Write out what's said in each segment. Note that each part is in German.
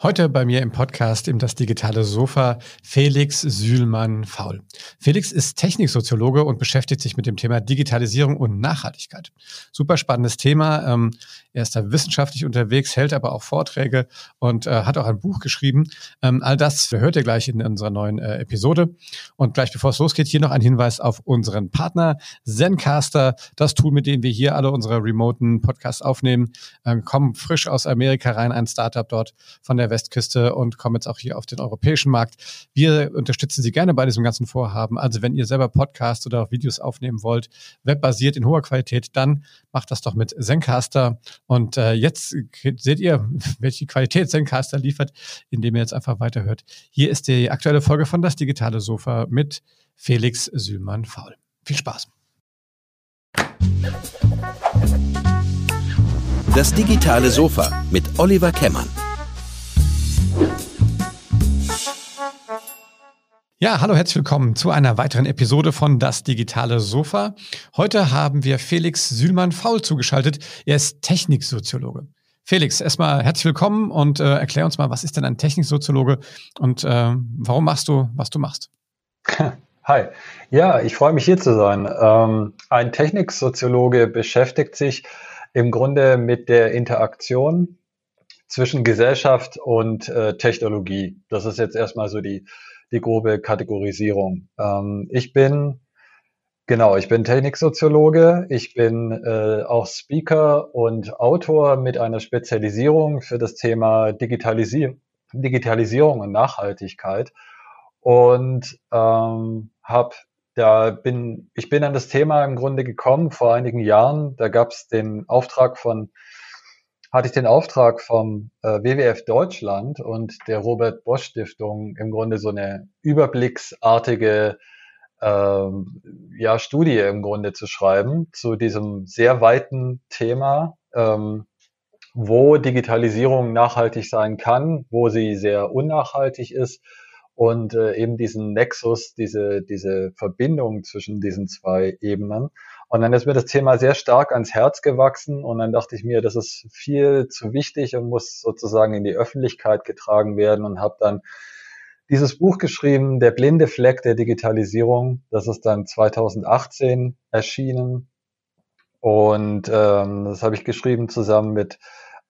Heute bei mir im Podcast im Das digitale Sofa Felix Sühlmann-Faul. Felix ist Techniksoziologe und beschäftigt sich mit dem Thema Digitalisierung und Nachhaltigkeit. Super spannendes Thema. Ähm, er ist da wissenschaftlich unterwegs, hält aber auch Vorträge und äh, hat auch ein Buch geschrieben. Ähm, all das hört ihr gleich in unserer neuen äh, Episode. Und gleich bevor es losgeht, hier noch ein Hinweis auf unseren Partner Zencaster, das Tool, mit dem wir hier alle unsere remoten Podcasts aufnehmen. Äh, kommen frisch aus Amerika rein, ein Startup dort von der Westküste und kommen jetzt auch hier auf den europäischen Markt. Wir unterstützen Sie gerne bei diesem ganzen Vorhaben. Also wenn ihr selber Podcasts oder auch Videos aufnehmen wollt, webbasiert in hoher Qualität, dann macht das doch mit Zencaster. Und äh, jetzt seht ihr, welche Qualität Zencaster liefert, indem ihr jetzt einfach weiterhört. Hier ist die aktuelle Folge von Das Digitale Sofa mit Felix Sühlmann-Faul. Viel Spaß. Das digitale Sofa mit Oliver Kemmern. Ja, hallo, herzlich willkommen zu einer weiteren Episode von Das digitale Sofa. Heute haben wir Felix Sühlmann-Faul zugeschaltet. Er ist Techniksoziologe. Felix, erstmal herzlich willkommen und äh, erklär uns mal, was ist denn ein Techniksoziologe und äh, warum machst du, was du machst? Hi, ja, ich freue mich hier zu sein. Ähm, ein Techniksoziologe beschäftigt sich im Grunde mit der Interaktion zwischen Gesellschaft und äh, Technologie. Das ist jetzt erstmal so die die grobe Kategorisierung. Ähm, ich bin, genau, ich bin Techniksoziologe, ich bin äh, auch Speaker und Autor mit einer Spezialisierung für das Thema Digitalisi Digitalisierung und Nachhaltigkeit und ähm, habe da bin ich bin an das Thema im Grunde gekommen vor einigen Jahren. Da gab es den Auftrag von hatte ich den Auftrag vom äh, WWF Deutschland und der Robert Bosch Stiftung im Grunde so eine überblicksartige ähm, ja, Studie im Grunde zu schreiben zu diesem sehr weiten Thema, ähm, wo Digitalisierung nachhaltig sein kann, wo sie sehr unnachhaltig ist und äh, eben diesen Nexus, diese, diese Verbindung zwischen diesen zwei Ebenen. Und dann ist mir das Thema sehr stark ans Herz gewachsen und dann dachte ich mir, das ist viel zu wichtig und muss sozusagen in die Öffentlichkeit getragen werden und habe dann dieses Buch geschrieben, Der blinde Fleck der Digitalisierung. Das ist dann 2018 erschienen und ähm, das habe ich geschrieben zusammen mit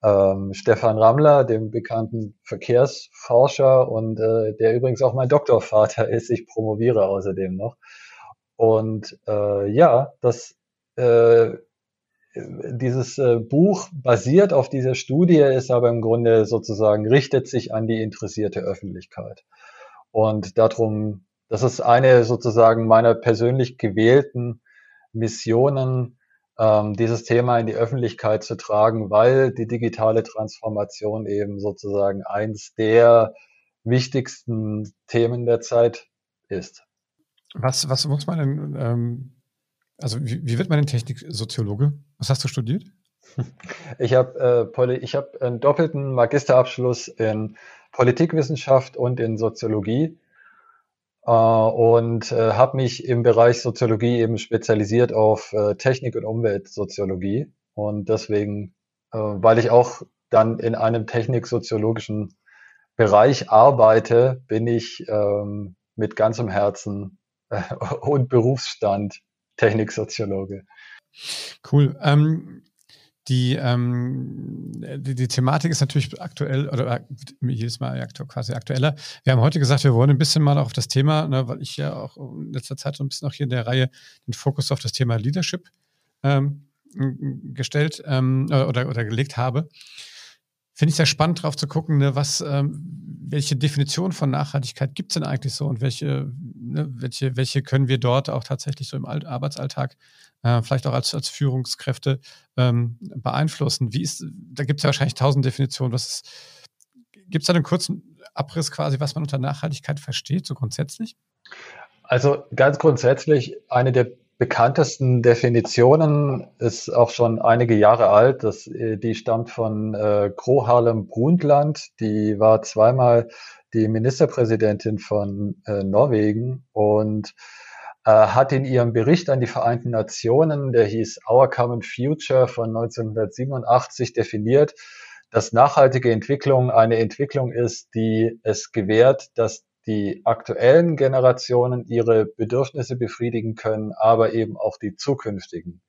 ähm, Stefan Rammler, dem bekannten Verkehrsforscher und äh, der übrigens auch mein Doktorvater ist. Ich promoviere außerdem noch. Und äh, ja, das, äh, dieses äh, Buch basiert auf dieser Studie, ist aber im Grunde sozusagen, richtet sich an die interessierte Öffentlichkeit. Und darum, das ist eine sozusagen meiner persönlich gewählten Missionen, ähm, dieses Thema in die Öffentlichkeit zu tragen, weil die digitale Transformation eben sozusagen eins der wichtigsten Themen der Zeit ist. Was, was muss man denn, ähm, also wie, wie, wird man denn Techniksoziologe? Was hast du studiert? Ich habe äh, ich hab einen doppelten Magisterabschluss in Politikwissenschaft und in Soziologie äh, und äh, habe mich im Bereich Soziologie eben spezialisiert auf äh, Technik- und Umweltsoziologie. Und deswegen, äh, weil ich auch dann in einem techniksoziologischen Bereich arbeite, bin ich ähm, mit ganzem Herzen und Berufsstand Techniksoziologe. Cool. Ähm, die, ähm, die, die, Thematik ist natürlich aktuell oder äh, jedes Mal quasi aktueller. Wir haben heute gesagt, wir wollen ein bisschen mal auf das Thema, ne, weil ich ja auch in letzter Zeit so ein bisschen auch hier in der Reihe den Fokus auf das Thema Leadership ähm, gestellt ähm, oder, oder gelegt habe finde ich sehr spannend, drauf zu gucken, ne, was, ähm, welche Definition von Nachhaltigkeit gibt es denn eigentlich so und welche, ne, welche, welche können wir dort auch tatsächlich so im Arbeitsalltag, äh, vielleicht auch als, als Führungskräfte ähm, beeinflussen? Wie ist, da gibt es ja wahrscheinlich tausend Definitionen. Gibt es da einen kurzen Abriss quasi, was man unter Nachhaltigkeit versteht, so grundsätzlich? Also ganz grundsätzlich eine der bekanntesten Definitionen ist auch schon einige Jahre alt. Das, äh, die stammt von äh, Gro Harlem Brundtland. Die war zweimal die Ministerpräsidentin von äh, Norwegen und äh, hat in ihrem Bericht an die Vereinten Nationen, der hieß Our Common Future von 1987, definiert, dass nachhaltige Entwicklung eine Entwicklung ist, die es gewährt, dass die aktuellen Generationen ihre Bedürfnisse befriedigen können, aber eben auch die zukünftigen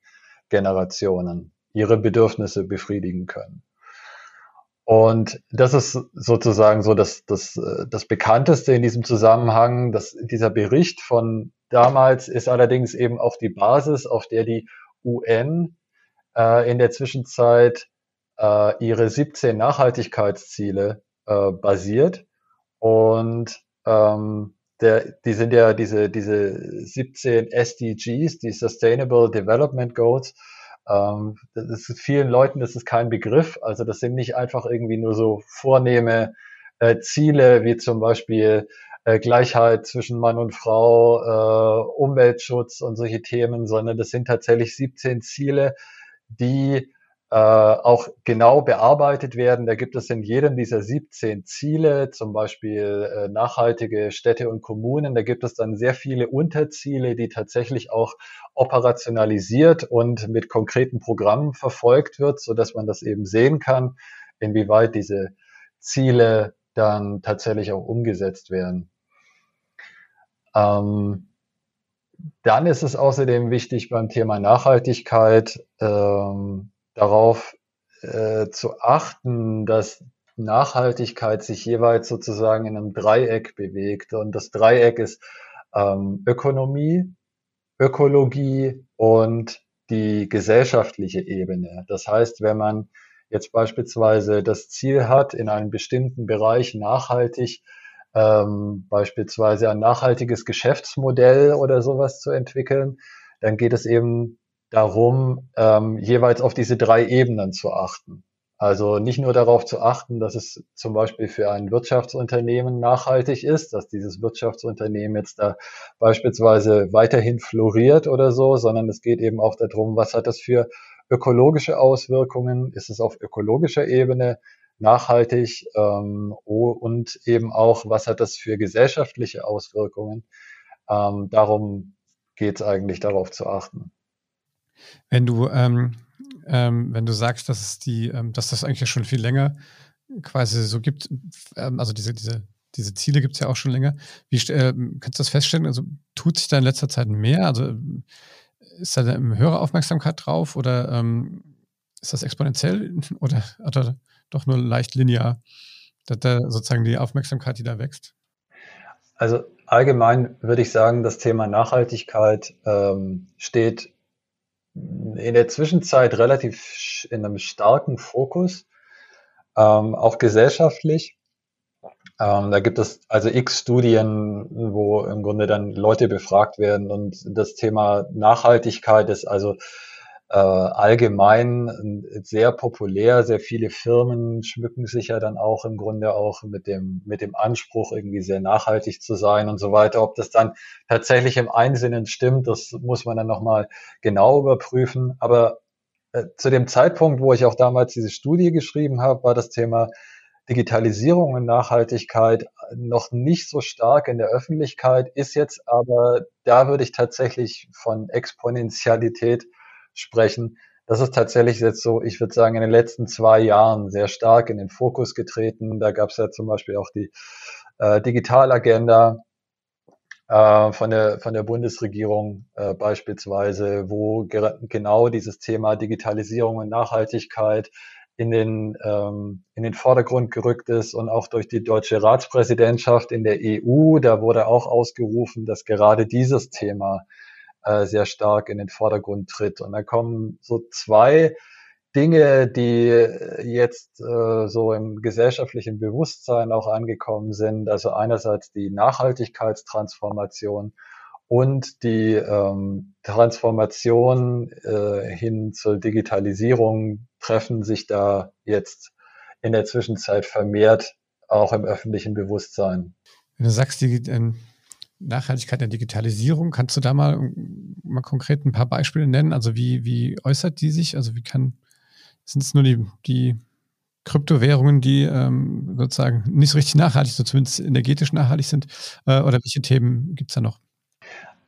Generationen ihre Bedürfnisse befriedigen können. Und das ist sozusagen so das, das, das bekannteste in diesem Zusammenhang. dass dieser Bericht von damals ist allerdings eben auch die Basis, auf der die UN äh, in der Zwischenzeit äh, ihre 17 Nachhaltigkeitsziele äh, basiert. Und ähm, der, die sind ja diese, diese 17 SDGs, die Sustainable Development Goals, ähm, das ist vielen Leuten, das ist kein Begriff. Also das sind nicht einfach irgendwie nur so vornehme äh, Ziele, wie zum Beispiel äh, Gleichheit zwischen Mann und Frau, äh, Umweltschutz und solche Themen, sondern das sind tatsächlich 17 Ziele, die äh, auch genau bearbeitet werden. Da gibt es in jedem dieser 17 Ziele, zum Beispiel äh, nachhaltige Städte und Kommunen, da gibt es dann sehr viele Unterziele, die tatsächlich auch operationalisiert und mit konkreten Programmen verfolgt wird, so dass man das eben sehen kann, inwieweit diese Ziele dann tatsächlich auch umgesetzt werden. Ähm, dann ist es außerdem wichtig beim Thema Nachhaltigkeit, ähm, darauf äh, zu achten, dass Nachhaltigkeit sich jeweils sozusagen in einem Dreieck bewegt. Und das Dreieck ist ähm, Ökonomie, Ökologie und die gesellschaftliche Ebene. Das heißt, wenn man jetzt beispielsweise das Ziel hat, in einem bestimmten Bereich nachhaltig ähm, beispielsweise ein nachhaltiges Geschäftsmodell oder sowas zu entwickeln, dann geht es eben darum, ähm, jeweils auf diese drei Ebenen zu achten. Also nicht nur darauf zu achten, dass es zum Beispiel für ein Wirtschaftsunternehmen nachhaltig ist, dass dieses Wirtschaftsunternehmen jetzt da beispielsweise weiterhin floriert oder so, sondern es geht eben auch darum, was hat das für ökologische Auswirkungen? Ist es auf ökologischer Ebene nachhaltig? Ähm, und eben auch, was hat das für gesellschaftliche Auswirkungen? Ähm, darum geht es eigentlich darauf zu achten. Wenn du, ähm, ähm, wenn du sagst, dass es die, ähm, dass das eigentlich schon viel länger quasi so gibt, ähm, also diese, diese, diese Ziele gibt es ja auch schon länger. Wie äh, kannst du das feststellen? Also tut sich da in letzter Zeit mehr? Also ist da eine höhere Aufmerksamkeit drauf oder ähm, ist das exponentiell oder, oder doch nur leicht linear, dass da sozusagen die Aufmerksamkeit, die da wächst? Also allgemein würde ich sagen, das Thema Nachhaltigkeit ähm, steht in der Zwischenzeit relativ in einem starken Fokus, ähm, auch gesellschaftlich. Ähm, da gibt es also x Studien, wo im Grunde dann Leute befragt werden und das Thema Nachhaltigkeit ist also äh, allgemein sehr populär. Sehr viele Firmen schmücken sich ja dann auch im Grunde auch mit dem, mit dem Anspruch, irgendwie sehr nachhaltig zu sein und so weiter. Ob das dann tatsächlich im Einsinnen stimmt, das muss man dann nochmal genau überprüfen. Aber äh, zu dem Zeitpunkt, wo ich auch damals diese Studie geschrieben habe, war das Thema Digitalisierung und Nachhaltigkeit noch nicht so stark in der Öffentlichkeit, ist jetzt aber, da würde ich tatsächlich von Exponentialität sprechen. Das ist tatsächlich jetzt so, ich würde sagen, in den letzten zwei Jahren sehr stark in den Fokus getreten. Da gab es ja zum Beispiel auch die äh, Digitalagenda äh, von, der, von der Bundesregierung äh, beispielsweise, wo genau dieses Thema Digitalisierung und Nachhaltigkeit in den, ähm, in den Vordergrund gerückt ist und auch durch die deutsche Ratspräsidentschaft in der EU, da wurde auch ausgerufen, dass gerade dieses Thema äh, sehr stark in den Vordergrund tritt. Und da kommen so zwei Dinge, die jetzt äh, so im gesellschaftlichen Bewusstsein auch angekommen sind. Also einerseits die Nachhaltigkeitstransformation und die ähm, Transformation äh, hin zur Digitalisierung treffen sich da jetzt in der Zwischenzeit vermehrt auch im öffentlichen Bewusstsein. Wenn du sagst, die, ähm, Nachhaltigkeit der Digitalisierung. Kannst du da mal, mal konkret ein paar Beispiele nennen? Also wie, wie äußert die sich? Also wie kann, sind es nur die, die Kryptowährungen, die ähm, sozusagen nicht so richtig nachhaltig, so zumindest energetisch nachhaltig sind? Äh, oder welche Themen gibt es da noch?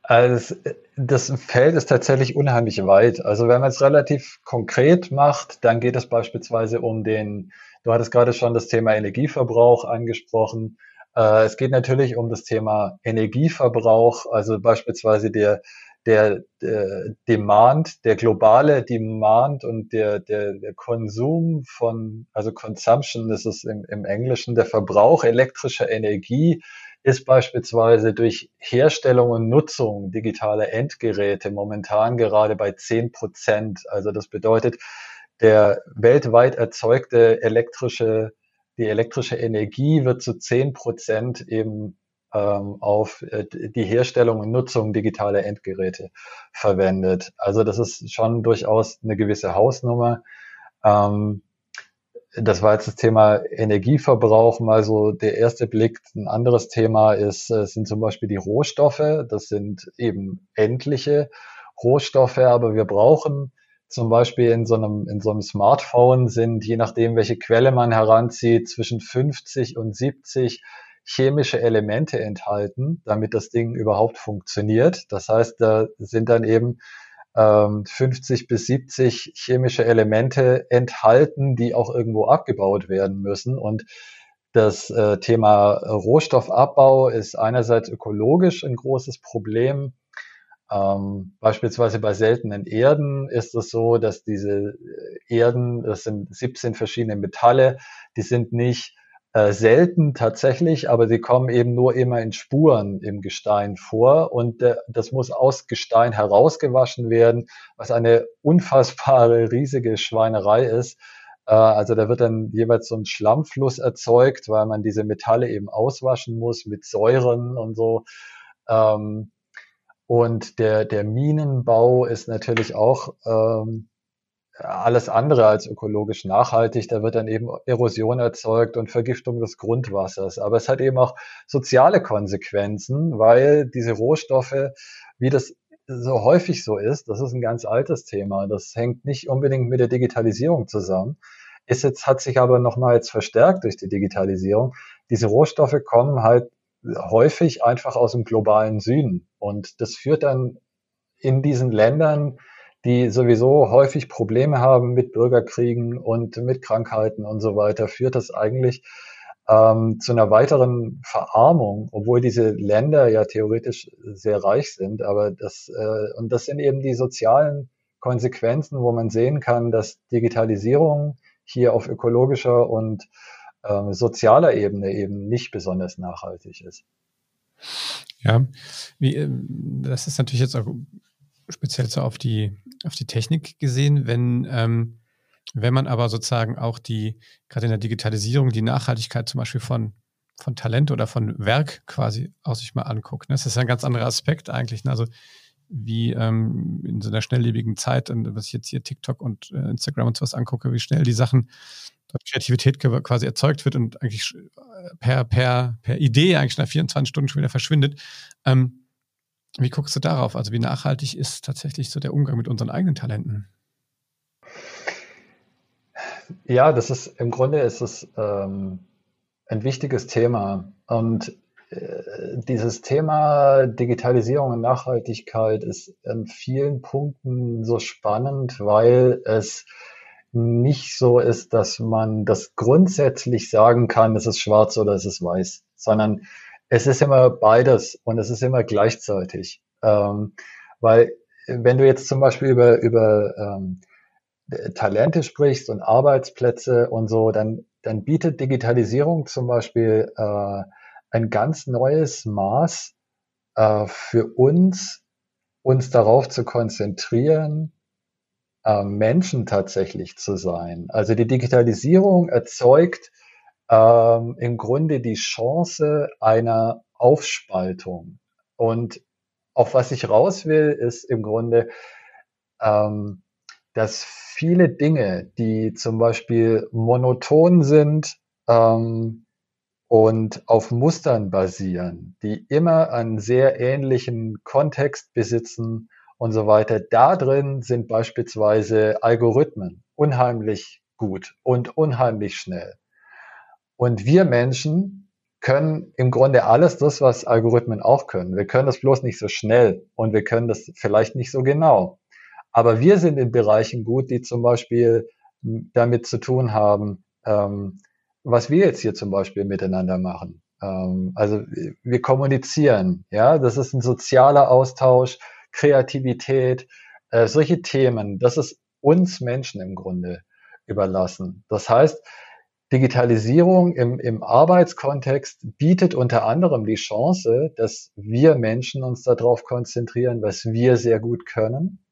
Also das Feld ist tatsächlich unheimlich weit. Also wenn man es relativ konkret macht, dann geht es beispielsweise um den Du hattest gerade schon das Thema Energieverbrauch angesprochen. Äh, es geht natürlich um das Thema Energieverbrauch, also beispielsweise der, der, der Demand, der globale Demand und der, der, der Konsum von, also Consumption, das ist im, im Englischen, der Verbrauch elektrischer Energie ist beispielsweise durch Herstellung und Nutzung digitaler Endgeräte momentan gerade bei 10 Prozent. Also das bedeutet, der weltweit erzeugte elektrische, die elektrische Energie wird zu 10 Prozent eben ähm, auf äh, die Herstellung und Nutzung digitaler Endgeräte verwendet. Also das ist schon durchaus eine gewisse Hausnummer. Ähm, das war jetzt das Thema Energieverbrauch, mal so der erste Blick. Ein anderes Thema ist, äh, sind zum Beispiel die Rohstoffe. Das sind eben endliche Rohstoffe, aber wir brauchen zum Beispiel in so einem, in so einem Smartphone sind, je nachdem, welche Quelle man heranzieht, zwischen 50 und 70 chemische Elemente enthalten, damit das Ding überhaupt funktioniert. Das heißt, da sind dann eben 50 ähm, bis 70 chemische Elemente enthalten, die auch irgendwo abgebaut werden müssen. Und das äh, Thema Rohstoffabbau ist einerseits ökologisch ein großes Problem. Ähm, beispielsweise bei seltenen Erden ist es so, dass diese Erden, das sind 17 verschiedene Metalle, die sind nicht äh, selten tatsächlich, aber sie kommen eben nur immer in Spuren im Gestein vor und äh, das muss aus Gestein herausgewaschen werden, was eine unfassbare riesige Schweinerei ist. Äh, also da wird dann jeweils so ein Schlammfluss erzeugt, weil man diese Metalle eben auswaschen muss mit Säuren und so. Ähm, und der, der Minenbau ist natürlich auch ähm, alles andere als ökologisch nachhaltig. Da wird dann eben Erosion erzeugt und Vergiftung des Grundwassers. Aber es hat eben auch soziale Konsequenzen, weil diese Rohstoffe, wie das so häufig so ist, das ist ein ganz altes Thema. Das hängt nicht unbedingt mit der Digitalisierung zusammen. Ist jetzt, hat sich aber nochmal jetzt verstärkt durch die Digitalisierung. Diese Rohstoffe kommen halt häufig einfach aus dem globalen Süden. Und das führt dann in diesen Ländern die sowieso häufig Probleme haben mit Bürgerkriegen und mit Krankheiten und so weiter, führt das eigentlich ähm, zu einer weiteren Verarmung, obwohl diese Länder ja theoretisch sehr reich sind. Aber das, äh, und das sind eben die sozialen Konsequenzen, wo man sehen kann, dass Digitalisierung hier auf ökologischer und äh, sozialer Ebene eben nicht besonders nachhaltig ist. Ja, wie, ähm, das ist natürlich jetzt auch speziell so auf die, auf die Technik gesehen, wenn, ähm, wenn man aber sozusagen auch die, gerade in der Digitalisierung, die Nachhaltigkeit zum Beispiel von, von Talent oder von Werk quasi aus sich mal anguckt. Ne? Das ist ein ganz anderer Aspekt eigentlich. Ne? Also wie ähm, in so einer schnelllebigen Zeit, und was ich jetzt hier TikTok und äh, Instagram und sowas angucke, wie schnell die Sachen, Kreativität quasi erzeugt wird und eigentlich per, per, per Idee eigentlich nach 24 Stunden schon wieder verschwindet. Ähm, wie guckst du darauf? Also wie nachhaltig ist tatsächlich so der Umgang mit unseren eigenen Talenten? Ja, das ist im Grunde ist es ähm, ein wichtiges Thema. Und äh, dieses Thema Digitalisierung und Nachhaltigkeit ist in vielen Punkten so spannend, weil es nicht so ist, dass man das grundsätzlich sagen kann, es ist schwarz oder es ist weiß, sondern es ist immer beides und es ist immer gleichzeitig. Ähm, weil wenn du jetzt zum Beispiel über, über ähm, Talente sprichst und Arbeitsplätze und so, dann, dann bietet Digitalisierung zum Beispiel äh, ein ganz neues Maß äh, für uns, uns darauf zu konzentrieren, äh, Menschen tatsächlich zu sein. Also die Digitalisierung erzeugt ähm, im Grunde die Chance einer Aufspaltung. Und auf was ich raus will, ist im Grunde, ähm, dass viele Dinge, die zum Beispiel monoton sind ähm, und auf Mustern basieren, die immer einen sehr ähnlichen Kontext besitzen und so weiter, da drin sind beispielsweise Algorithmen unheimlich gut und unheimlich schnell. Und wir Menschen können im Grunde alles das, was Algorithmen auch können. Wir können das bloß nicht so schnell und wir können das vielleicht nicht so genau. Aber wir sind in Bereichen gut, die zum Beispiel damit zu tun haben, ähm, was wir jetzt hier zum Beispiel miteinander machen. Ähm, also wir kommunizieren, ja, das ist ein sozialer Austausch, Kreativität, äh, solche Themen, das ist uns Menschen im Grunde überlassen. Das heißt, Digitalisierung im, im Arbeitskontext bietet unter anderem die Chance, dass wir Menschen uns darauf konzentrieren, was wir sehr gut können.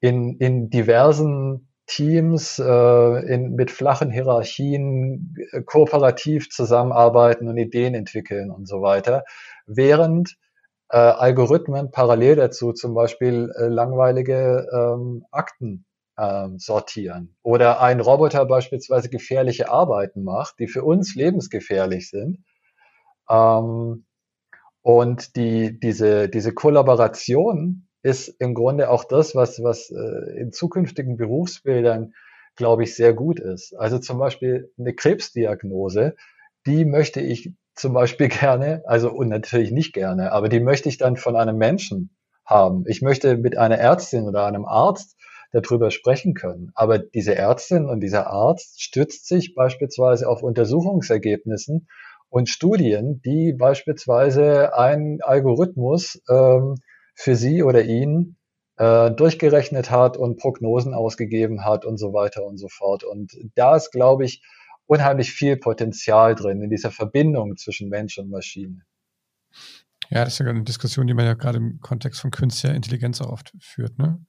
In, in diversen Teams äh, in, mit flachen Hierarchien äh, kooperativ zusammenarbeiten und Ideen entwickeln und so weiter, während äh, Algorithmen parallel dazu zum Beispiel äh, langweilige ähm, Akten ähm, sortieren oder ein Roboter beispielsweise gefährliche Arbeiten macht, die für uns lebensgefährlich sind. Ähm, und die, diese, diese Kollaboration ist im Grunde auch das, was, was äh, in zukünftigen Berufsbildern, glaube ich, sehr gut ist. Also zum Beispiel eine Krebsdiagnose, die möchte ich zum Beispiel gerne, also und natürlich nicht gerne, aber die möchte ich dann von einem Menschen haben. Ich möchte mit einer Ärztin oder einem Arzt darüber sprechen können. Aber diese Ärztin und dieser Arzt stützt sich beispielsweise auf Untersuchungsergebnissen und Studien, die beispielsweise ein Algorithmus ähm, für sie oder ihn äh, durchgerechnet hat und Prognosen ausgegeben hat und so weiter und so fort. Und da ist, glaube ich, unheimlich viel Potenzial drin in dieser Verbindung zwischen Mensch und Maschine. Ja, das ist ja eine Diskussion, die man ja gerade im Kontext von künstlicher Intelligenz auch oft führt. Ne?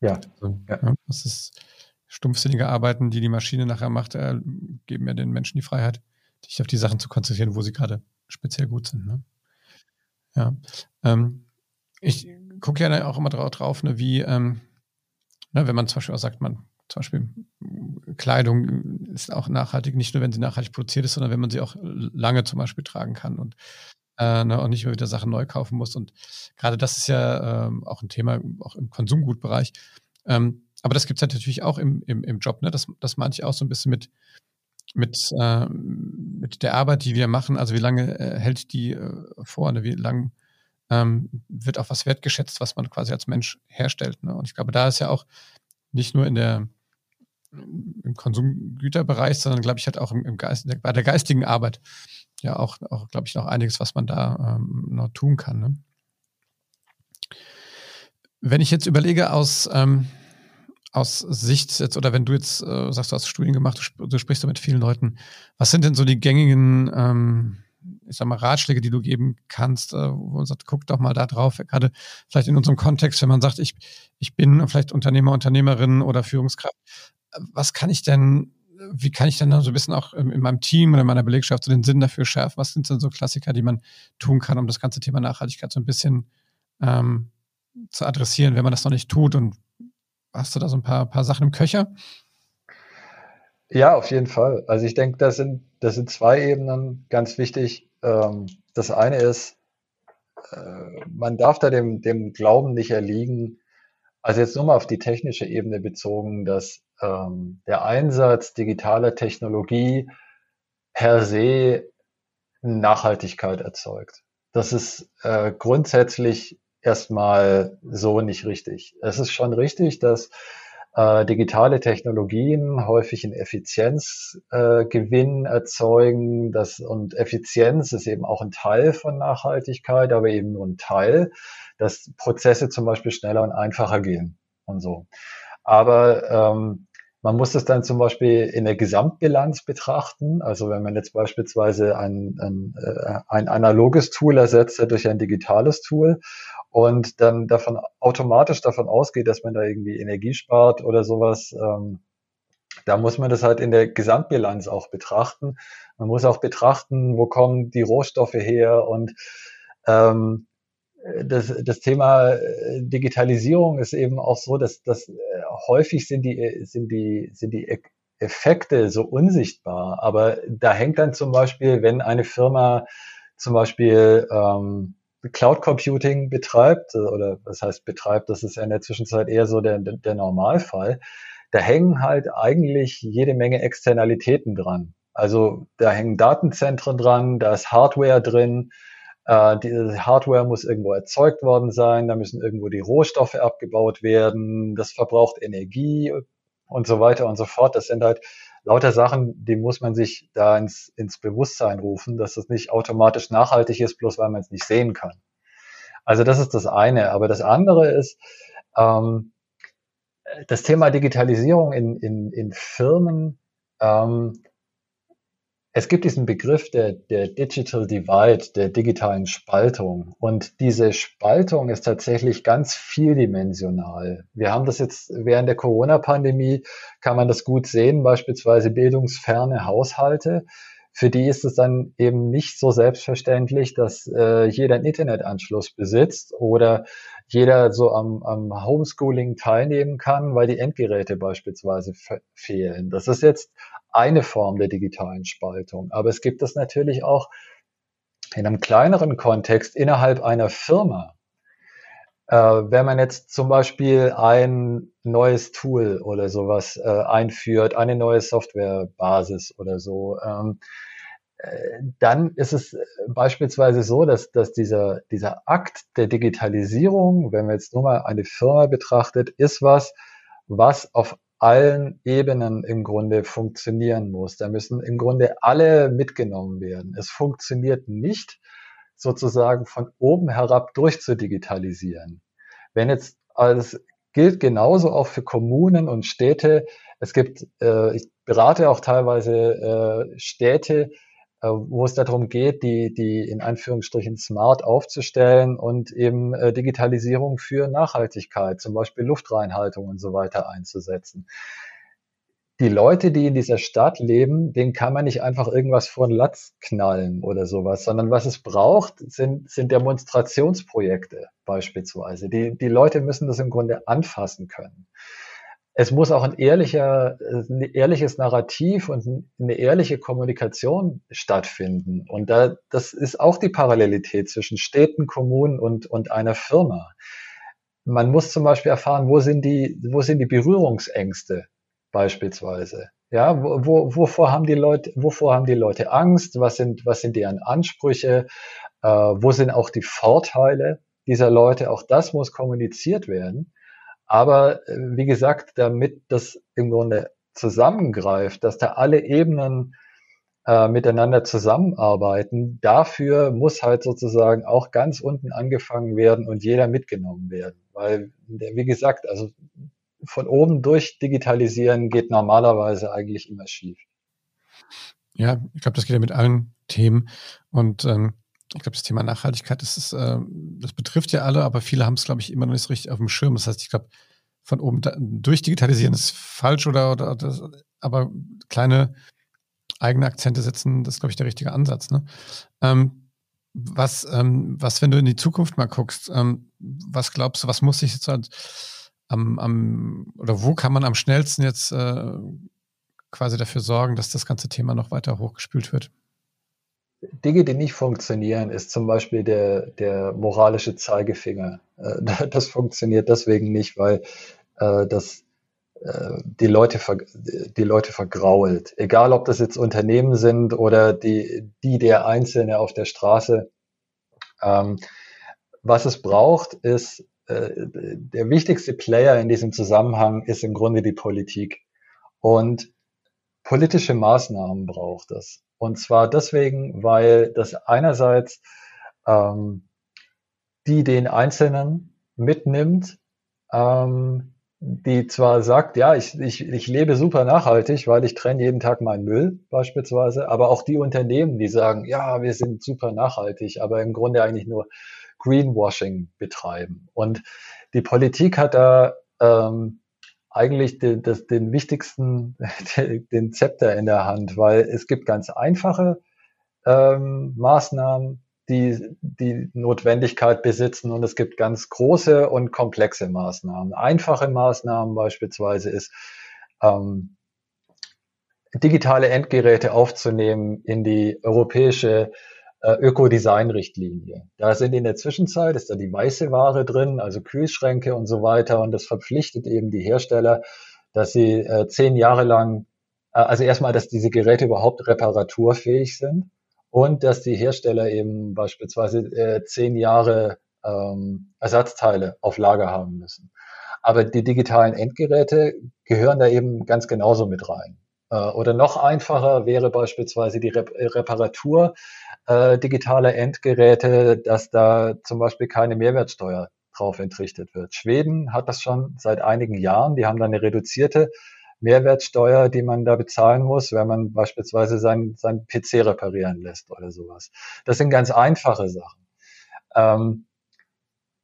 Ja. Also, ja. ja. Das ist stumpfsinnige Arbeiten, die die Maschine nachher macht, äh, geben ja den Menschen die Freiheit, sich auf die Sachen zu konzentrieren, wo sie gerade speziell gut sind. Ne? Ja. Ähm, ich gucke ja auch immer drauf, ne, wie, ähm, ne, wenn man zum Beispiel auch sagt, man zum Beispiel Kleidung ist auch nachhaltig, nicht nur wenn sie nachhaltig produziert ist, sondern wenn man sie auch lange zum Beispiel tragen kann und äh, ne, nicht immer wieder Sachen neu kaufen muss. Und gerade das ist ja ähm, auch ein Thema, auch im Konsumgutbereich. Ähm, aber das gibt es natürlich auch im, im, im Job, ne? Das, das meine ich auch so ein bisschen mit, mit, äh, mit der Arbeit, die wir machen. Also wie lange äh, hält die äh, vor, ne? wie lange ähm, wird auch was wertgeschätzt, was man quasi als Mensch herstellt. Ne? Und ich glaube, da ist ja auch nicht nur in der im Konsumgüterbereich, sondern glaube ich halt auch im, im Geist, bei der geistigen Arbeit ja auch, auch glaube ich, noch einiges, was man da ähm, noch tun kann. Ne? Wenn ich jetzt überlege aus, ähm, aus Sicht jetzt, oder wenn du jetzt äh, sagst, du hast Studien gemacht, du, du sprichst da mit vielen Leuten, was sind denn so die gängigen, ähm, ich sag mal, Ratschläge, die du geben kannst, äh, wo man sagt, guck doch mal da drauf, gerade vielleicht in unserem Kontext, wenn man sagt, ich, ich bin vielleicht Unternehmer, Unternehmerin oder Führungskraft, was kann ich denn wie kann ich denn so ein bisschen auch in meinem Team oder in meiner Belegschaft so den Sinn dafür schärfen? Was sind denn so Klassiker, die man tun kann, um das ganze Thema Nachhaltigkeit so ein bisschen ähm, zu adressieren, wenn man das noch nicht tut? Und hast du da so ein paar, paar Sachen im Köcher? Ja, auf jeden Fall. Also ich denke, das sind, das sind zwei Ebenen ganz wichtig. Ähm, das eine ist, äh, man darf da dem, dem Glauben nicht erliegen, also jetzt nur mal auf die technische Ebene bezogen, dass ähm, der Einsatz digitaler Technologie per se Nachhaltigkeit erzeugt. Das ist äh, grundsätzlich erstmal so nicht richtig. Es ist schon richtig, dass äh, digitale Technologien häufig einen Effizienzgewinn äh, erzeugen. Das, und Effizienz ist eben auch ein Teil von Nachhaltigkeit, aber eben nur ein Teil, dass Prozesse zum Beispiel schneller und einfacher gehen und so. Aber ähm, man muss es dann zum Beispiel in der Gesamtbilanz betrachten. Also wenn man jetzt beispielsweise ein, ein, äh, ein analoges Tool ersetzt durch ein digitales Tool und dann davon automatisch davon ausgeht, dass man da irgendwie Energie spart oder sowas, ähm, da muss man das halt in der Gesamtbilanz auch betrachten. Man muss auch betrachten, wo kommen die Rohstoffe her und ähm, das, das Thema äh, Digitalisierung ist eben auch so, dass, dass äh, häufig sind die, äh, sind die, sind die Effekte so unsichtbar. Aber da hängt dann zum Beispiel, wenn eine Firma zum Beispiel ähm, Cloud Computing betreibt, oder was heißt betreibt, das ist ja in der Zwischenzeit eher so der, der Normalfall, da hängen halt eigentlich jede Menge Externalitäten dran. Also da hängen Datenzentren dran, da ist Hardware drin, äh, die Hardware muss irgendwo erzeugt worden sein, da müssen irgendwo die Rohstoffe abgebaut werden, das verbraucht Energie und so weiter und so fort. Das sind halt lauter Sachen, die muss man sich da ins, ins Bewusstsein rufen, dass es nicht automatisch nachhaltig ist, bloß weil man es nicht sehen kann. Also das ist das eine. Aber das andere ist, ähm, das Thema Digitalisierung in, in, in Firmen, ähm, es gibt diesen Begriff der, der Digital Divide, der digitalen Spaltung. Und diese Spaltung ist tatsächlich ganz vieldimensional. Wir haben das jetzt während der Corona-Pandemie, kann man das gut sehen, beispielsweise bildungsferne Haushalte. Für die ist es dann eben nicht so selbstverständlich, dass äh, jeder einen Internetanschluss besitzt oder jeder so am, am Homeschooling teilnehmen kann, weil die Endgeräte beispielsweise fehlen. Das ist jetzt eine Form der digitalen Spaltung. Aber es gibt das natürlich auch in einem kleineren Kontext innerhalb einer Firma. Äh, wenn man jetzt zum Beispiel ein neues Tool oder sowas äh, einführt, eine neue Softwarebasis oder so, ähm, äh, dann ist es beispielsweise so, dass, dass dieser, dieser Akt der Digitalisierung, wenn man jetzt nur mal eine Firma betrachtet, ist was, was auf allen Ebenen im Grunde funktionieren muss. Da müssen im Grunde alle mitgenommen werden. Es funktioniert nicht, sozusagen von oben herab durchzudigitalisieren. Wenn jetzt, also es gilt genauso auch für Kommunen und Städte. Es gibt, äh, ich berate auch teilweise äh, Städte, äh, wo es darum geht, die, die in Anführungsstrichen smart aufzustellen und eben äh, Digitalisierung für Nachhaltigkeit, zum Beispiel Luftreinhaltung und so weiter einzusetzen. Die Leute, die in dieser Stadt leben, denen kann man nicht einfach irgendwas vor den Latz knallen oder sowas, sondern was es braucht, sind, sind Demonstrationsprojekte beispielsweise. Die, die Leute müssen das im Grunde anfassen können es muss auch ein ehrlicher, ein ehrliches Narrativ und eine ehrliche Kommunikation stattfinden. Und da, das ist auch die Parallelität zwischen Städten, Kommunen und, und einer Firma. Man muss zum Beispiel erfahren, wo sind die, wo sind die Berührungsängste beispielsweise? Ja, wo, wo, wovor haben die Leute, wovor haben die Leute Angst? Was sind, was sind deren Ansprüche? Äh, wo sind auch die Vorteile dieser Leute? Auch das muss kommuniziert werden. Aber äh, wie gesagt, damit das im Grunde zusammengreift, dass da alle Ebenen äh, miteinander zusammenarbeiten, dafür muss halt sozusagen auch ganz unten angefangen werden und jeder mitgenommen werden. Weil, wie gesagt, also von oben durch digitalisieren geht normalerweise eigentlich immer schief. Ja, ich glaube, das geht ja mit allen Themen. Und ähm, ich glaube, das Thema Nachhaltigkeit, das, ist, äh, das betrifft ja alle, aber viele haben es, glaube ich, immer noch nicht so richtig auf dem Schirm. Das heißt, ich glaube, von oben da, durchdigitalisieren ist falsch oder, oder das, aber kleine eigene Akzente setzen, das ist, glaube ich, der richtige Ansatz. Ne? Ähm, was, ähm, was, wenn du in die Zukunft mal guckst, ähm, was glaubst du, was muss sich jetzt halt am, am, oder wo kann man am schnellsten jetzt äh, quasi dafür sorgen, dass das ganze Thema noch weiter hochgespült wird? Dinge, die nicht funktionieren, ist zum Beispiel der, der moralische Zeigefinger. Äh, das funktioniert deswegen nicht, weil äh, das äh, die Leute, die Leute vergrault. Egal, ob das jetzt Unternehmen sind oder die, die der Einzelne auf der Straße. Ähm, was es braucht, ist, der wichtigste Player in diesem Zusammenhang ist im Grunde die Politik. Und politische Maßnahmen braucht es. Und zwar deswegen, weil das einerseits ähm, die den Einzelnen mitnimmt, ähm, die zwar sagt, ja, ich, ich, ich lebe super nachhaltig, weil ich trenne jeden Tag meinen Müll beispielsweise, aber auch die Unternehmen, die sagen, ja, wir sind super nachhaltig, aber im Grunde eigentlich nur Greenwashing betreiben. Und die Politik hat da ähm, eigentlich den, das, den wichtigsten, den Zepter in der Hand, weil es gibt ganz einfache ähm, Maßnahmen, die die Notwendigkeit besitzen und es gibt ganz große und komplexe Maßnahmen. Einfache Maßnahmen beispielsweise ist, ähm, digitale Endgeräte aufzunehmen in die europäische äh, Ökodesign-Richtlinie. Da sind in der Zwischenzeit, ist da die weiße Ware drin, also Kühlschränke und so weiter. Und das verpflichtet eben die Hersteller, dass sie äh, zehn Jahre lang, äh, also erstmal, dass diese Geräte überhaupt reparaturfähig sind und dass die Hersteller eben beispielsweise äh, zehn Jahre ähm, Ersatzteile auf Lager haben müssen. Aber die digitalen Endgeräte gehören da eben ganz genauso mit rein. Äh, oder noch einfacher wäre beispielsweise die Rep Reparatur äh, digitaler Endgeräte, dass da zum Beispiel keine Mehrwertsteuer drauf entrichtet wird. Schweden hat das schon seit einigen Jahren. Die haben dann eine reduzierte Mehrwertsteuer, die man da bezahlen muss, wenn man beispielsweise sein, sein PC reparieren lässt oder sowas. Das sind ganz einfache Sachen. Ähm,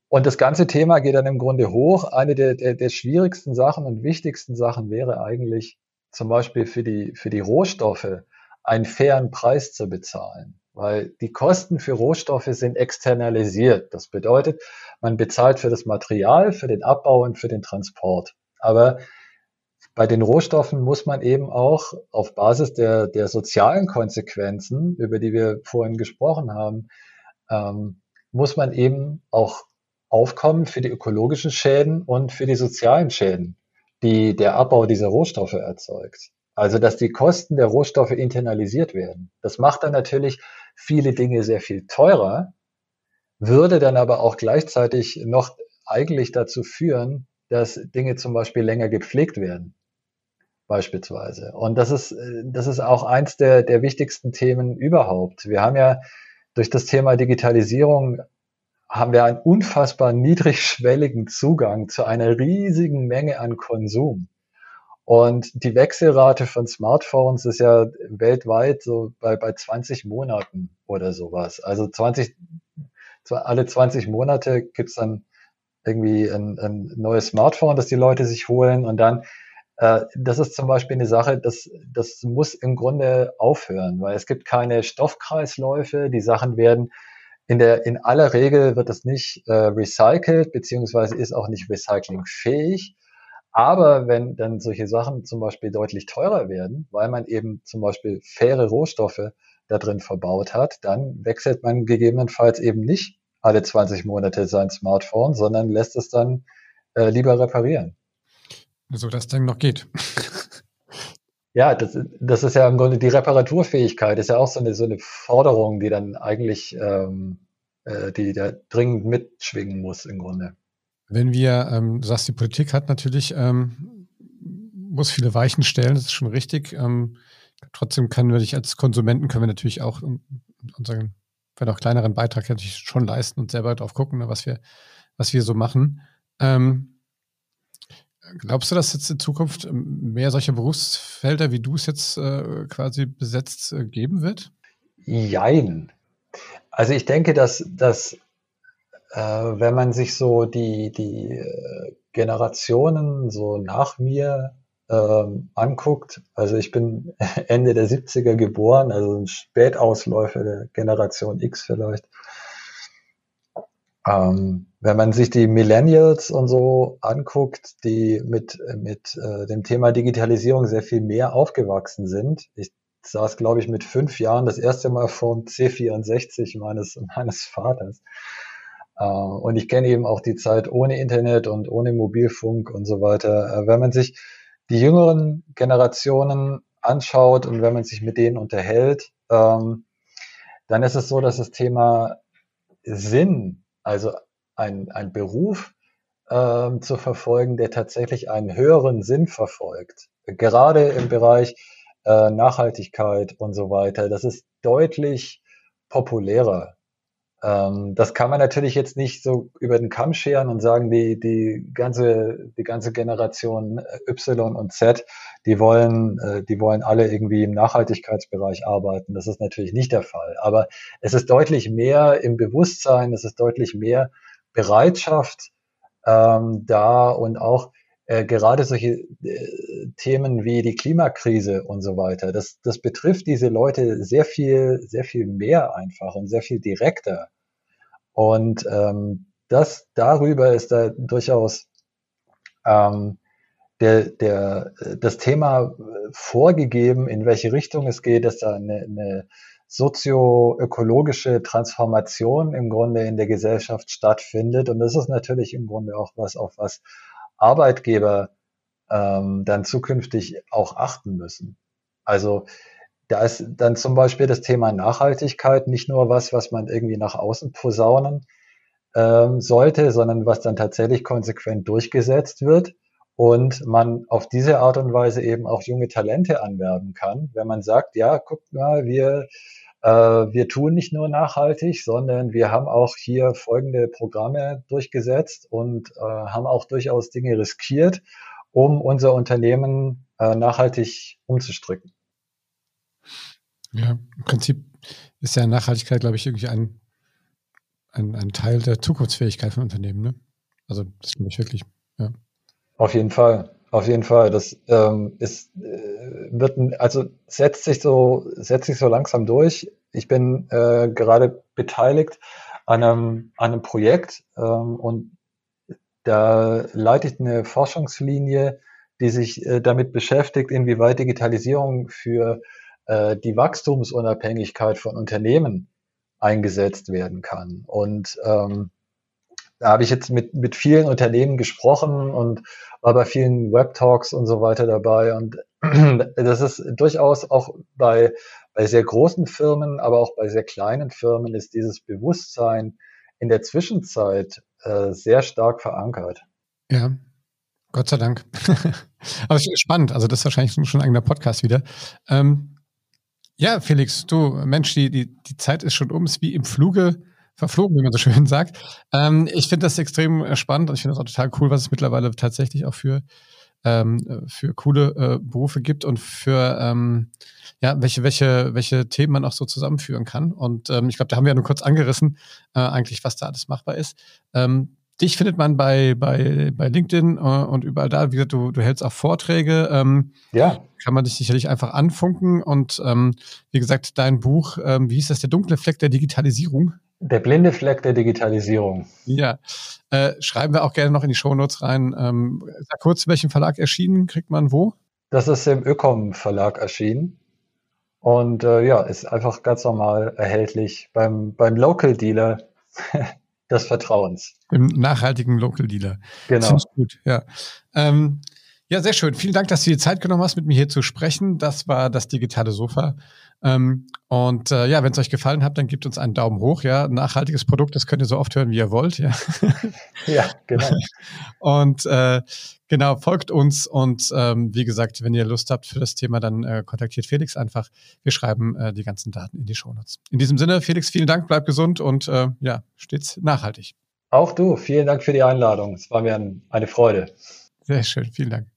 und das ganze Thema geht dann im Grunde hoch. Eine der, der, der schwierigsten Sachen und wichtigsten Sachen wäre eigentlich zum Beispiel für die, für die Rohstoffe einen fairen Preis zu bezahlen. Weil die Kosten für Rohstoffe sind externalisiert. Das bedeutet, man bezahlt für das Material, für den Abbau und für den Transport. Aber bei den Rohstoffen muss man eben auch auf Basis der, der sozialen Konsequenzen, über die wir vorhin gesprochen haben, ähm, muss man eben auch aufkommen für die ökologischen Schäden und für die sozialen Schäden, die der Abbau dieser Rohstoffe erzeugt. Also, dass die Kosten der Rohstoffe internalisiert werden. Das macht dann natürlich viele Dinge sehr viel teurer, würde dann aber auch gleichzeitig noch eigentlich dazu führen, dass Dinge zum Beispiel länger gepflegt werden. Beispielsweise. Und das ist, das ist auch eins der, der wichtigsten Themen überhaupt. Wir haben ja durch das Thema Digitalisierung haben wir einen unfassbar niedrigschwelligen Zugang zu einer riesigen Menge an Konsum. Und die Wechselrate von Smartphones ist ja weltweit so bei, bei 20 Monaten oder sowas. Also 20, alle 20 Monate gibt's dann irgendwie ein, ein neues Smartphone, das die Leute sich holen und dann äh, das ist zum Beispiel eine Sache, das, das muss im Grunde aufhören, weil es gibt keine Stoffkreisläufe, die Sachen werden in der, in aller Regel wird es nicht äh, recycelt, beziehungsweise ist auch nicht recyclingfähig. Aber wenn dann solche Sachen zum Beispiel deutlich teurer werden, weil man eben zum Beispiel faire Rohstoffe da drin verbaut hat, dann wechselt man gegebenenfalls eben nicht alle 20 Monate sein Smartphone, sondern lässt es dann äh, lieber reparieren. So dass dann noch geht. Ja, das, das ist ja im Grunde die Reparaturfähigkeit, ist ja auch so eine, so eine Forderung, die dann eigentlich, ähm, äh, die da dringend mitschwingen muss im Grunde. Wenn wir, ähm, du sagst, die Politik hat natürlich, ähm, muss viele Weichen stellen, das ist schon richtig. Ähm, trotzdem können wir dich als Konsumenten, können wir natürlich auch unseren, wenn auch kleineren Beitrag natürlich schon leisten und selber drauf gucken, ne, was wir, was wir so machen. Ähm, Glaubst du, dass jetzt in Zukunft ähm, mehr solche Berufsfelder, wie du es jetzt äh, quasi besetzt, äh, geben wird? Jein. Also ich denke, dass, dass äh, wenn man sich so die, die äh, Generationen so nach mir ähm, anguckt, also ich bin Ende der 70er geboren, also ein Spätausläufer der Generation X vielleicht. Ähm, wenn man sich die Millennials und so anguckt, die mit, mit äh, dem Thema Digitalisierung sehr viel mehr aufgewachsen sind. Ich saß, glaube ich, mit fünf Jahren das erste Mal vor dem C64 meines, meines Vaters. Äh, und ich kenne eben auch die Zeit ohne Internet und ohne Mobilfunk und so weiter. Äh, wenn man sich die jüngeren Generationen anschaut und wenn man sich mit denen unterhält, ähm, dann ist es so, dass das Thema Sinn, also ein, ein Beruf ähm, zu verfolgen, der tatsächlich einen höheren Sinn verfolgt. Gerade im Bereich äh, Nachhaltigkeit und so weiter. Das ist deutlich populärer. Ähm, das kann man natürlich jetzt nicht so über den Kamm scheren und sagen, die, die ganze, die ganze Generation Y und Z, die wollen, äh, die wollen alle irgendwie im Nachhaltigkeitsbereich arbeiten. Das ist natürlich nicht der Fall. Aber es ist deutlich mehr im Bewusstsein, es ist deutlich mehr Bereitschaft ähm, da und auch äh, gerade solche äh, Themen wie die Klimakrise und so weiter, das, das betrifft diese Leute sehr viel, sehr viel mehr einfach und sehr viel direkter. Und ähm, das darüber ist da durchaus ähm, der, der, das Thema vorgegeben, in welche Richtung es geht, dass da eine, eine sozioökologische Transformation im Grunde in der Gesellschaft stattfindet. Und das ist natürlich im Grunde auch was, auf was Arbeitgeber ähm, dann zukünftig auch achten müssen. Also da ist dann zum Beispiel das Thema Nachhaltigkeit nicht nur was, was man irgendwie nach außen posaunen ähm, sollte, sondern was dann tatsächlich konsequent durchgesetzt wird und man auf diese Art und Weise eben auch junge Talente anwerben kann, wenn man sagt, ja, guckt mal, wir wir tun nicht nur nachhaltig, sondern wir haben auch hier folgende Programme durchgesetzt und äh, haben auch durchaus Dinge riskiert, um unser Unternehmen äh, nachhaltig umzustricken. Ja, im Prinzip ist ja Nachhaltigkeit, glaube ich, irgendwie ein, ein, ein Teil der Zukunftsfähigkeit von Unternehmen. Ne? Also das finde ich wirklich, ja. Auf jeden Fall. Auf jeden Fall. Das ähm, ist, äh, wird, also setzt sich so, setzt sich so langsam durch. Ich bin äh, gerade beteiligt an einem, an einem Projekt ähm, und da leitet eine Forschungslinie, die sich äh, damit beschäftigt, inwieweit Digitalisierung für äh, die Wachstumsunabhängigkeit von Unternehmen eingesetzt werden kann. Und ähm, da habe ich jetzt mit, mit vielen Unternehmen gesprochen und war bei vielen Web-Talks und so weiter dabei. Und das ist durchaus auch bei, bei sehr großen Firmen, aber auch bei sehr kleinen Firmen ist dieses Bewusstsein in der Zwischenzeit äh, sehr stark verankert. Ja, Gott sei Dank. aber es ist spannend. Also das ist wahrscheinlich schon ein eigener Podcast wieder. Ähm, ja, Felix, du, Mensch, die, die, die Zeit ist schon um, ist wie im Fluge verflogen, wie man so schön sagt. Ähm, ich finde das extrem äh, spannend und ich finde das auch total cool, was es mittlerweile tatsächlich auch für, ähm, für coole äh, Berufe gibt und für ähm, ja, welche, welche, welche Themen man auch so zusammenführen kann. Und ähm, ich glaube, da haben wir ja nur kurz angerissen, äh, eigentlich, was da alles machbar ist. Ähm, dich findet man bei, bei, bei LinkedIn äh, und überall da. Wie gesagt, du, du hältst auch Vorträge. Ähm, ja. Kann man dich sicherlich einfach anfunken. Und ähm, wie gesagt, dein Buch, ähm, wie hieß das, der dunkle Fleck der Digitalisierung? Der blinde Fleck der Digitalisierung. Ja, äh, schreiben wir auch gerne noch in die Shownotes rein. Ähm, sag kurz, welchen Verlag erschienen, kriegt man wo? Das ist im Ökom Verlag erschienen. Und äh, ja, ist einfach ganz normal erhältlich beim, beim Local Dealer des Vertrauens. Im nachhaltigen Local Dealer. Genau. Das gut, ja. Ähm, ja, sehr schön. Vielen Dank, dass du dir Zeit genommen hast, mit mir hier zu sprechen. Das war das digitale Sofa. Ähm, und äh, ja, wenn es euch gefallen hat, dann gebt uns einen Daumen hoch. Ja, nachhaltiges Produkt, das könnt ihr so oft hören, wie ihr wollt. Ja, ja genau. und äh, genau, folgt uns und ähm, wie gesagt, wenn ihr Lust habt für das Thema, dann äh, kontaktiert Felix einfach. Wir schreiben äh, die ganzen Daten in die Shownotes. In diesem Sinne, Felix, vielen Dank, bleib gesund und äh, ja, stets nachhaltig. Auch du, vielen Dank für die Einladung. Es war mir ein, eine Freude. Sehr schön, vielen Dank.